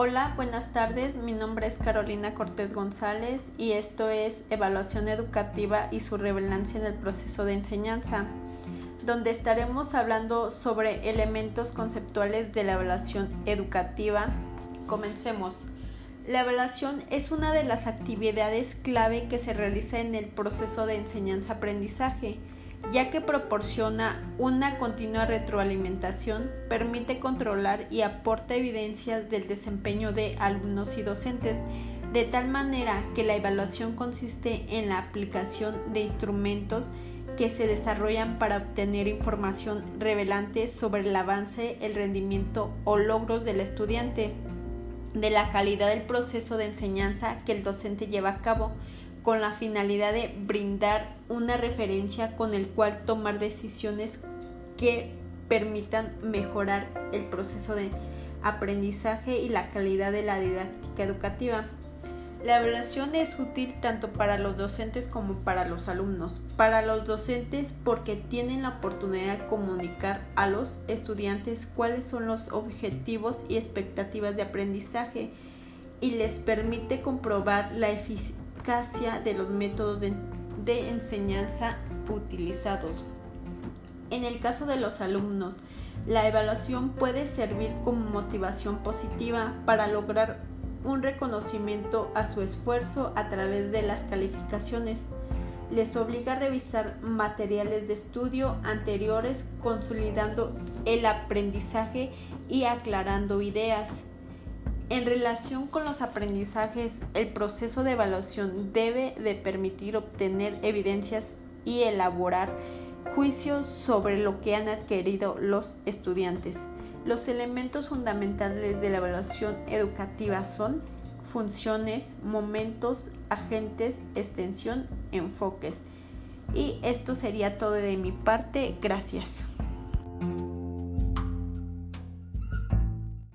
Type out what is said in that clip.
Hola, buenas tardes. Mi nombre es Carolina Cortés González y esto es Evaluación Educativa y su relevancia en el proceso de enseñanza, donde estaremos hablando sobre elementos conceptuales de la evaluación educativa. Comencemos. La evaluación es una de las actividades clave que se realiza en el proceso de enseñanza-aprendizaje ya que proporciona una continua retroalimentación, permite controlar y aporta evidencias del desempeño de alumnos y docentes, de tal manera que la evaluación consiste en la aplicación de instrumentos que se desarrollan para obtener información revelante sobre el avance, el rendimiento o logros del estudiante, de la calidad del proceso de enseñanza que el docente lleva a cabo, con la finalidad de brindar una referencia con el cual tomar decisiones que permitan mejorar el proceso de aprendizaje y la calidad de la didáctica educativa. La evaluación es útil tanto para los docentes como para los alumnos. Para los docentes porque tienen la oportunidad de comunicar a los estudiantes cuáles son los objetivos y expectativas de aprendizaje y les permite comprobar la de los métodos de enseñanza utilizados. En el caso de los alumnos, la evaluación puede servir como motivación positiva para lograr un reconocimiento a su esfuerzo a través de las calificaciones. Les obliga a revisar materiales de estudio anteriores, consolidando el aprendizaje y aclarando ideas. En relación con los aprendizajes, el proceso de evaluación debe de permitir obtener evidencias y elaborar juicios sobre lo que han adquirido los estudiantes. Los elementos fundamentales de la evaluación educativa son funciones, momentos, agentes, extensión, enfoques. Y esto sería todo de mi parte. Gracias.